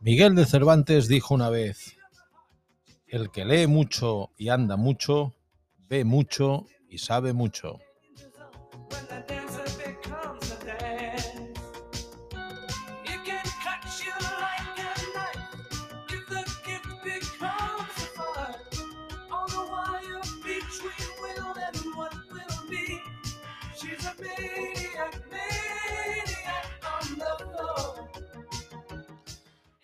Miguel de Cervantes dijo una vez, el que lee mucho y anda mucho, ve mucho y sabe mucho.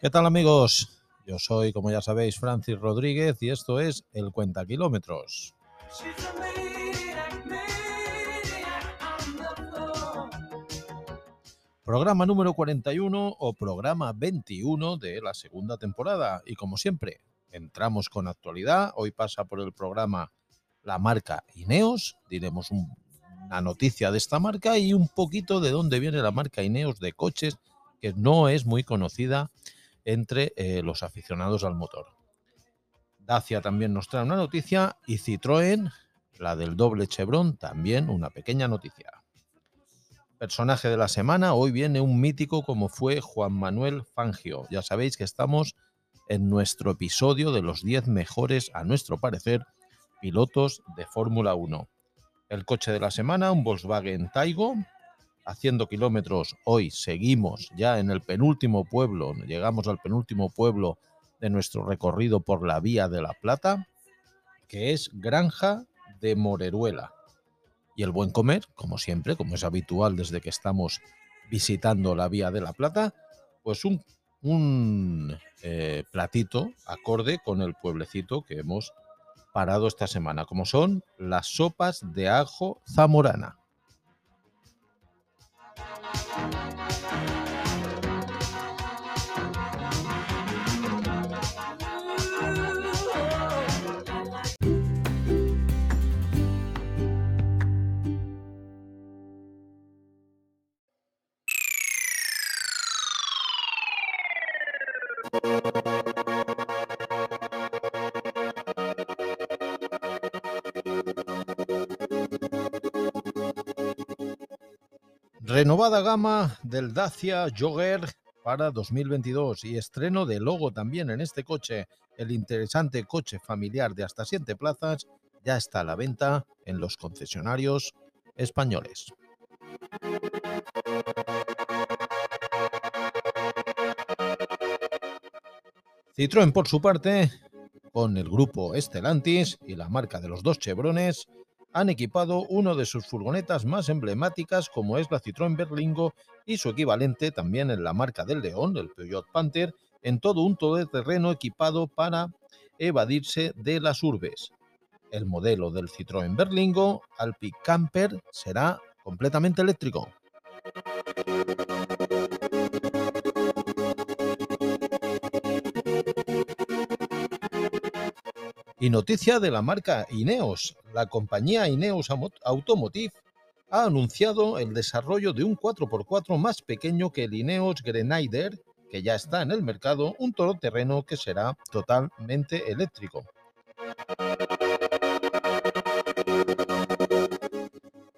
¿Qué tal amigos? Yo soy, como ya sabéis, Francis Rodríguez y esto es El Cuenta Kilómetros. Programa número 41 o programa 21 de la segunda temporada. Y como siempre, entramos con actualidad. Hoy pasa por el programa la marca Ineos. Diremos un- una noticia de esta marca y un poquito de dónde viene la marca Ineos de coches, que no es muy conocida entre eh, los aficionados al motor. Dacia también nos trae una noticia y Citroën, la del doble Chevron, también una pequeña noticia. Personaje de la semana, hoy viene un mítico como fue Juan Manuel Fangio. Ya sabéis que estamos en nuestro episodio de los 10 mejores, a nuestro parecer, pilotos de Fórmula 1. El coche de la semana, un Volkswagen Taigo, haciendo kilómetros. Hoy seguimos ya en el penúltimo pueblo, llegamos al penúltimo pueblo de nuestro recorrido por la Vía de la Plata, que es Granja de Moreruela. Y el buen comer, como siempre, como es habitual desde que estamos visitando la Vía de la Plata, pues un, eh, platito acorde con el pueblecito que hemos parado esta semana, como son las sopas de ajo zamorana. Renovada gama del Dacia Jogger para 2022 y estreno de logo también en este coche. El interesante coche familiar de hasta 7 plazas ya está a la venta en los concesionarios españoles. Citroën, por su parte, con el grupo Stellantis y la marca de los dos Chevrones, han equipado uno de sus furgonetas más emblemáticas como es la Citroën Berlingo y su equivalente también en la marca del León, el Peugeot Panther, en todo un todoterreno equipado para evadirse de las urbes. El modelo del Citroën Berlingo Alpi Camper será completamente eléctrico. Y noticia de la marca Ineos. La compañía Ineos Automotive ha anunciado el desarrollo de un 4x4 más pequeño que el Ineos Grenadier, que ya está en el mercado, un todoterreno que será totalmente eléctrico.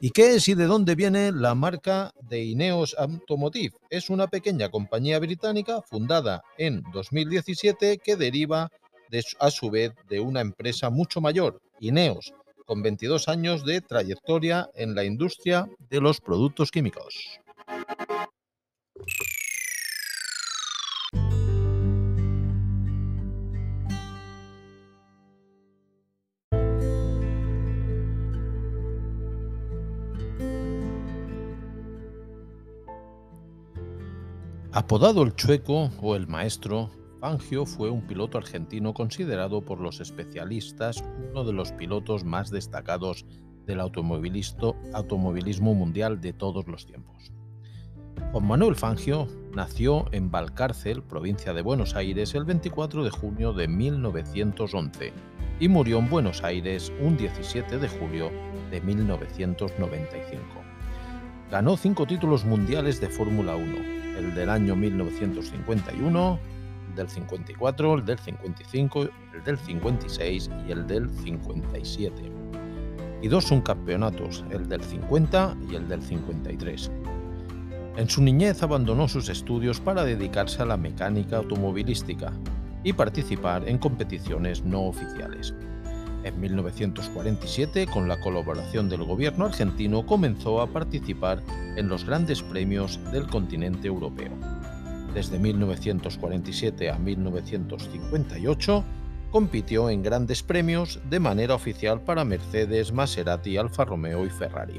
¿Y qué es y de dónde viene la marca de Ineos Automotive? Es una pequeña compañía británica fundada en 2017 que deriva a su vez de una empresa mucho mayor, Ineos, con 22 años de trayectoria en la industria de los productos químicos. Apodado el Chueco o el Maestro, Fangio fue un piloto argentino considerado por los especialistas uno de los pilotos más destacados del automovilismo mundial de todos los tiempos. Juan Manuel Fangio nació en Valcárcel, provincia de Buenos Aires, el 24 de junio de 1911 y murió en Buenos Aires un 17 de julio de 1995. Ganó cinco títulos mundiales de Fórmula 1, el del año 1951, el del 54, el del 55, el del 56 y el del 57. Y dos subcampeonatos, el del 50 y el del 53. En su niñez abandonó sus estudios para dedicarse a la mecánica automovilística y participar en competiciones no oficiales. En 1947, con la colaboración del gobierno argentino, comenzó a participar en los grandes premios del continente europeo. Desde 1947 a 1958, compitió en grandes premios de manera oficial para Mercedes, Maserati, Alfa Romeo y Ferrari.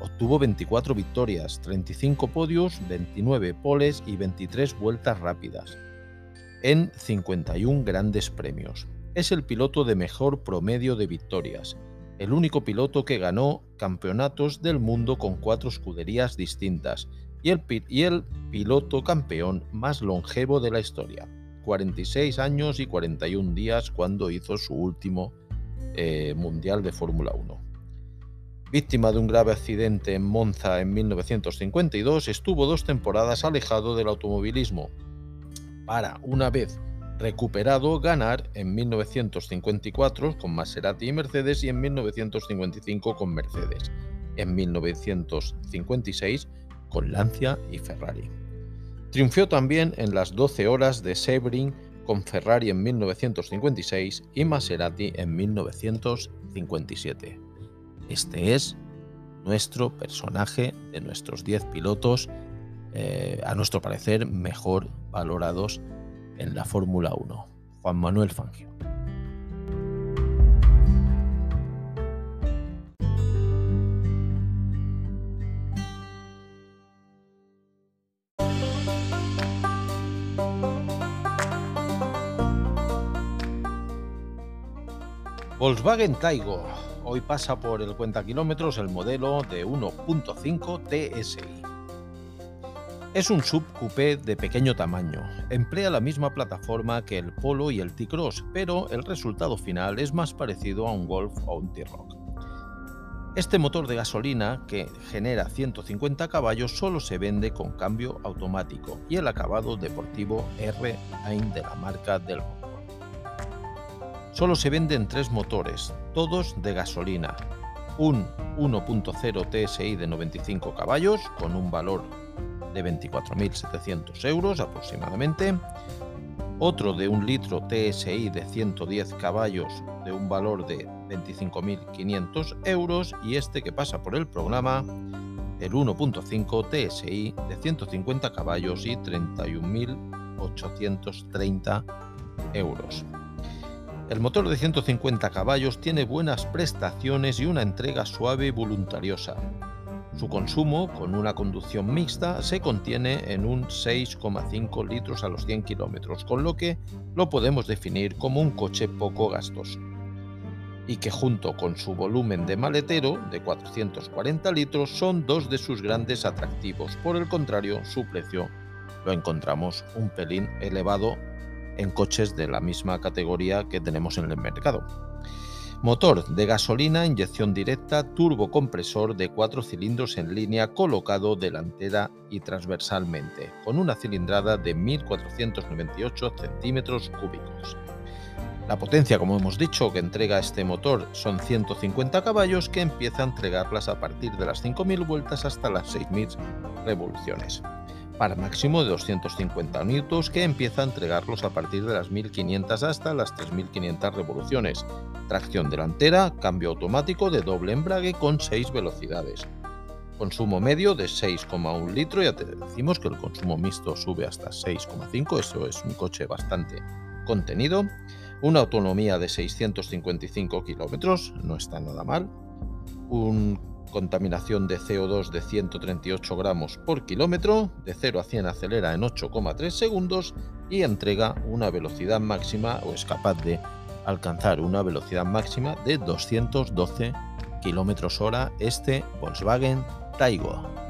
Obtuvo 24 victorias, 35 podios, 29 poles y 23 vueltas rápidas en 51 grandes premios, es el piloto de mejor promedio de victorias, el único piloto que ganó campeonatos del mundo con cuatro escuderías distintas y el, piloto campeón más longevo de la historia, 46 años y 41 días cuando hizo su último eh, Mundial de Fórmula 1. Víctima de un grave accidente en Monza en 1952, estuvo dos temporadas alejado del automovilismo, para, una vez recuperado ganar en 1954 con Maserati y Mercedes y en 1955 con Mercedes, en 1956 con Lancia y Ferrari. Triunfó también en las 12 horas de Sebring con Ferrari en 1956 y Maserati en 1957. Este es nuestro personaje de nuestros 10 pilotos, eh, a nuestro parecer, mejor valorados en la Fórmula 1. Juan Manuel Fangio. Volkswagen Taigo. Hoy pasa por el cuenta kilómetros el modelo de 1.5 TSI. Es un subcoupé de pequeño tamaño. Emplea la misma plataforma que el Polo y el T-Cross, pero el resultado final es más parecido a un Golf o un T-Rock. Este motor de gasolina, que genera 150 caballos, solo se vende con cambio automático y el acabado deportivo R-Line de la marca del. Solo se venden tres motores, todos de gasolina. Un 1.0 TSI de 95 caballos con un valor de 24.700 euros aproximadamente, otro de un litro TSI de 110 caballos de un valor de 25.500 euros. Y este que pasa por el programa el 1.5 TSI de 150 caballos y 31.830 euros. El motor de 150 caballos tiene buenas prestaciones y una entrega suave y voluntariosa, su consumo, con una conducción mixta, se contiene en un 6,5 litros a los 100 kilómetros, con lo que lo podemos definir como un coche poco gastoso. Y que junto con su volumen de maletero, de 440 litros, son dos de sus grandes atractivos. Por el contrario, su precio lo encontramos un pelín elevado en coches de la misma categoría que tenemos en el mercado. Motor de gasolina, inyección directa, turbocompresor de cuatro cilindros en línea colocado delantera y transversalmente, con una cilindrada de 1.498 centímetros cúbicos. La potencia, como hemos dicho, que entrega este motor son 150 caballos que empieza a entregarlas a partir de las 5.000 vueltas hasta las 6.000 revoluciones para máximo de 250 N que empieza a entregarlos a partir de las 1500 hasta las 3500 revoluciones. Tracción delantera, cambio automático de doble embrague con 6 velocidades. Consumo medio de 6,1 litro, ya te decimos que el consumo mixto sube hasta 6,5, eso es un coche bastante contenido. Una autonomía de 655 kilómetros, no está nada mal. Un contaminación de CO2 de 138 gramos por kilómetro, de 0 a 100 acelera en 8,3 segundos y entrega una velocidad máxima o es capaz de alcanzar una velocidad máxima de 212 kilómetros hora este Volkswagen Taigo.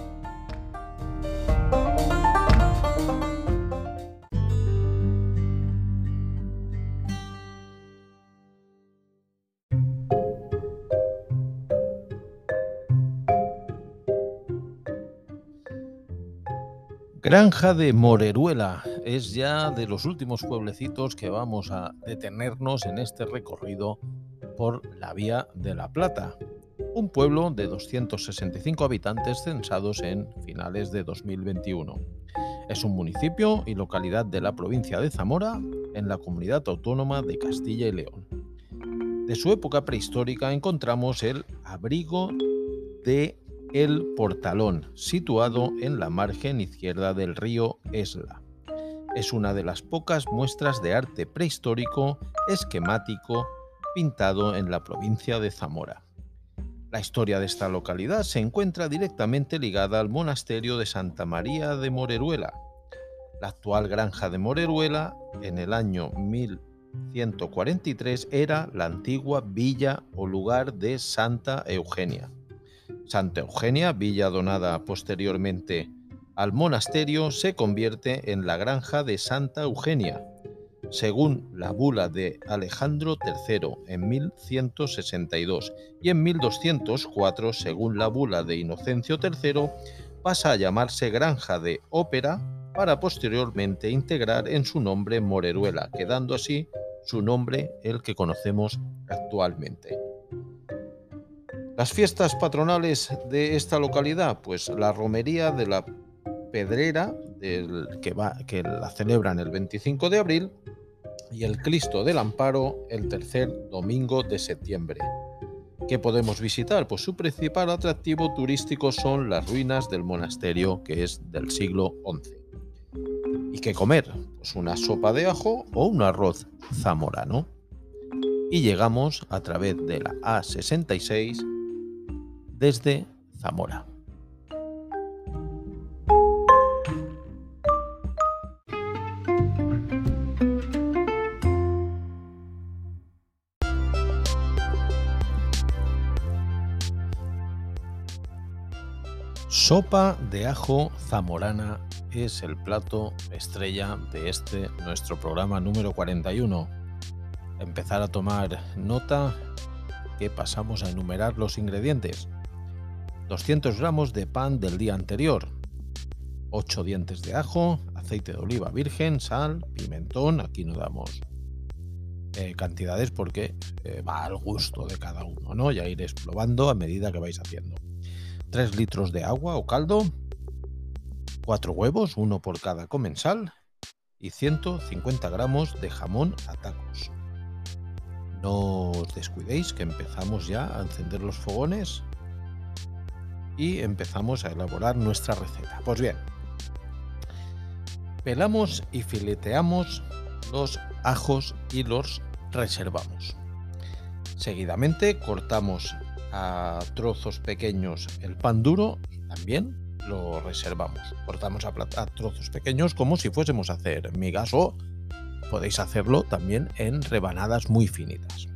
Granja de Moreruela es ya de los últimos pueblecitos que vamos a detenernos en este recorrido por la Vía de la Plata, un pueblo de 265 habitantes censados en finales de 2021. Es un municipio y localidad de la provincia de Zamora, en la comunidad autónoma de Castilla y León. De su época prehistórica encontramos el abrigo de El Portalón, situado en la margen izquierda del río Esla. Es una de las pocas muestras de arte prehistórico esquemático pintado en la provincia de Zamora. La historia de esta localidad se encuentra directamente ligada al monasterio de Santa María de Moreruela. La actual granja de Moreruela, en el año 1143, era la antigua villa o lugar de Santa Eugenia. Santa Eugenia, villa donada posteriormente al monasterio, se convierte en la granja de Santa Eugenia, según la bula de Alejandro III en 1162 y en 1204, según la bula de Inocencio III, pasa a llamarse Granja de Ópera para posteriormente integrar en su nombre Moreruela, quedando así su nombre el que conocemos actualmente. Las fiestas patronales de esta localidad, pues la romería de la Pedrera, que, que la celebran el 25 de abril, y el Cristo del Amparo el tercer domingo de septiembre. ¿Qué podemos visitar? Pues su principal atractivo turístico son las ruinas del monasterio que es del siglo XI. ¿Y qué comer? Pues una sopa de ajo o un arroz zamorano. Y llegamos a través de la A66 desde Zamora. Sopa de ajo zamorana es el plato estrella de este nuestro programa número 41. Empezar a tomar nota que pasamos a enumerar los ingredientes. 200 gramos de pan del día anterior, 8 dientes de ajo, aceite de oliva virgen, sal, pimentón, aquí no damos eh, cantidades porque eh, va al gusto de cada uno, ¿no? Ya iréis probando a medida que vais haciendo. 3 litros de agua o caldo, 4 huevos, uno por cada comensal, y 150 gramos de jamón a tacos. No os descuidéis que empezamos ya a encender los fogones y empezamos a elaborar nuestra receta. Pues bien, pelamos y fileteamos los ajos y los reservamos. Seguidamente cortamos a trozos pequeños el pan duro y también lo reservamos. Cortamos a, trozos pequeños como si fuésemos a hacer migas o podéis hacerlo también en rebanadas muy finitas.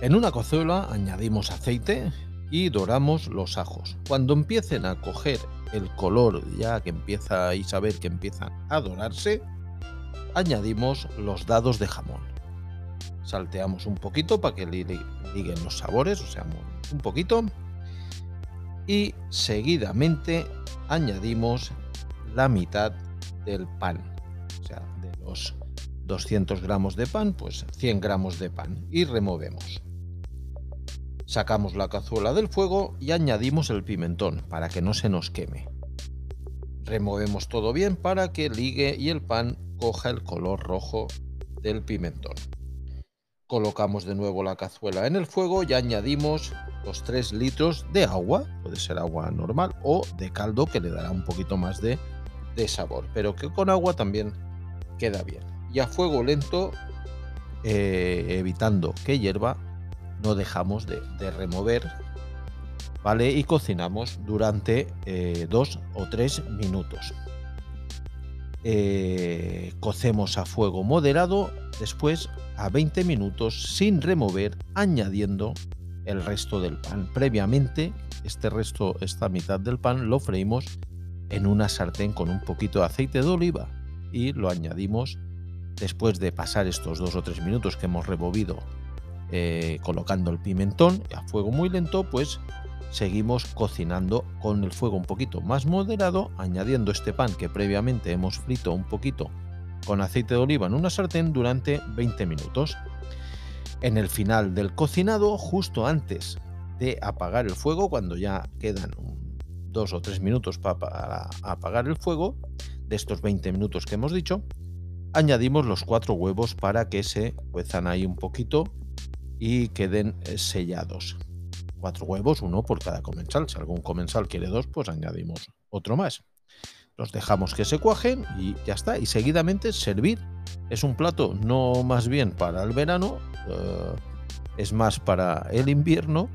En una cazuela añadimos aceite y doramos los ajos. Cuando empiecen a coger el color, ya que empieza a saber que empiezan a dorarse, añadimos los dados de jamón. Salteamos un poquito para que liguen los sabores, o sea, un poquito. Y seguidamente añadimos la mitad del pan. O sea, de los 200 gramos de pan, pues 100 gramos de pan. Y removemos. Sacamos la cazuela del fuego y añadimos el pimentón para que no se nos queme. Removemos todo bien para que ligue y el pan coja el color rojo del pimentón. Colocamos de nuevo la cazuela en el fuego y añadimos los 3 litros de agua, puede ser agua normal o de caldo que le dará un poquito más de, sabor, pero que con agua también queda bien. Y a fuego lento, eh, evitando que hierva, no dejamos de, remover, ¿vale? Y cocinamos durante 2 eh, o 3 minutos. Eh, cocemos a fuego moderado, después a 20 minutos sin remover, añadiendo el resto del pan. Previamente, este resto, esta mitad del pan, lo freímos en una sartén con un poquito de aceite de oliva y lo añadimos después de pasar estos dos o tres minutos que hemos removido eh, colocando el pimentón a fuego muy lento, pues seguimos cocinando con el fuego un poquito más moderado, añadiendo este pan que previamente hemos frito un poquito con aceite de oliva en una sartén durante 20 minutos. En el final del cocinado, justo antes de apagar el fuego, cuando ya quedan dos o tres minutos para apagar el fuego, de estos 20 minutos que hemos dicho, añadimos los cuatro huevos para que se cuezan ahí un poquito y queden eh, sellados. Cuatro huevos, uno por cada comensal. Si algún comensal quiere dos, pues añadimos otro más. Los dejamos que se cuajen y ya está. Y seguidamente servir. Es un plato no más bien para el verano, eh, es más para el invierno,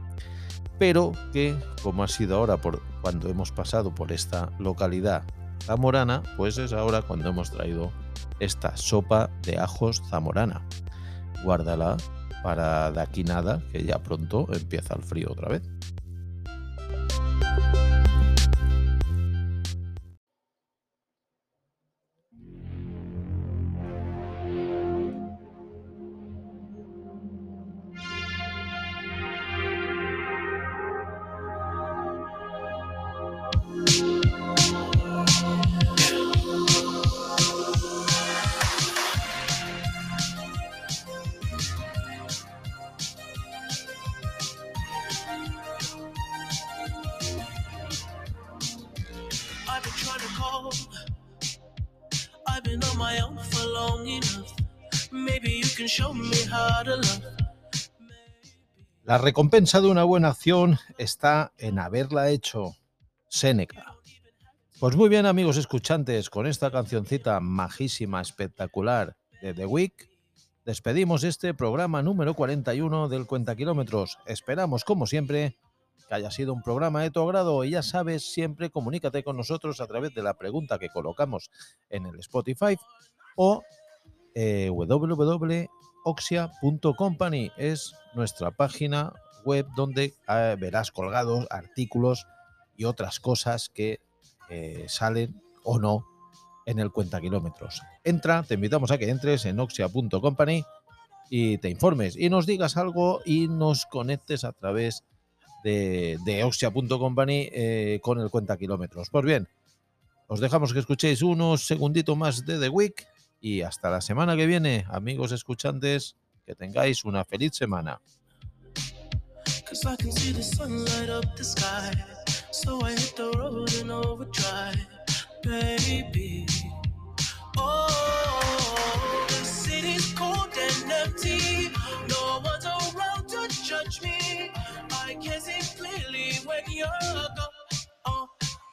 pero que como ha sido ahora por cuando hemos pasado por esta localidad zamorana, pues es ahora cuando hemos traído esta sopa de ajos zamorana. Guárdala para de aquí nada, que ya pronto empieza el frío otra vez. La recompensa de una buena acción está en haberla hecho. Seneca. Pues muy bien, amigos escuchantes, con esta cancioncita majísima, espectacular de The Week, despedimos este programa número 41 del Cuenta Kilómetros. Esperamos, como siempre, que haya sido un programa de tu agrado y ya sabes, siempre comunícate con nosotros a través de la pregunta que colocamos en el Spotify o eh, www.oxia.company es nuestra página web donde eh, verás colgados artículos y otras cosas que eh, salen o no en el cuenta kilómetros. Entra, te invitamos a que entres en oxia.company y te informes y nos digas algo y nos conectes a través de, de oxia.company eh, con el cuenta kilómetros. Pues bien, os dejamos que escuchéis unos segunditos más de The Week y hasta la semana que viene, amigos escuchantes, que tengáis una feliz semana. Cause I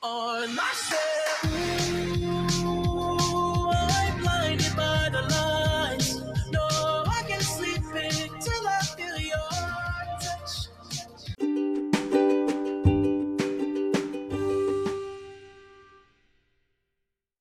on myself.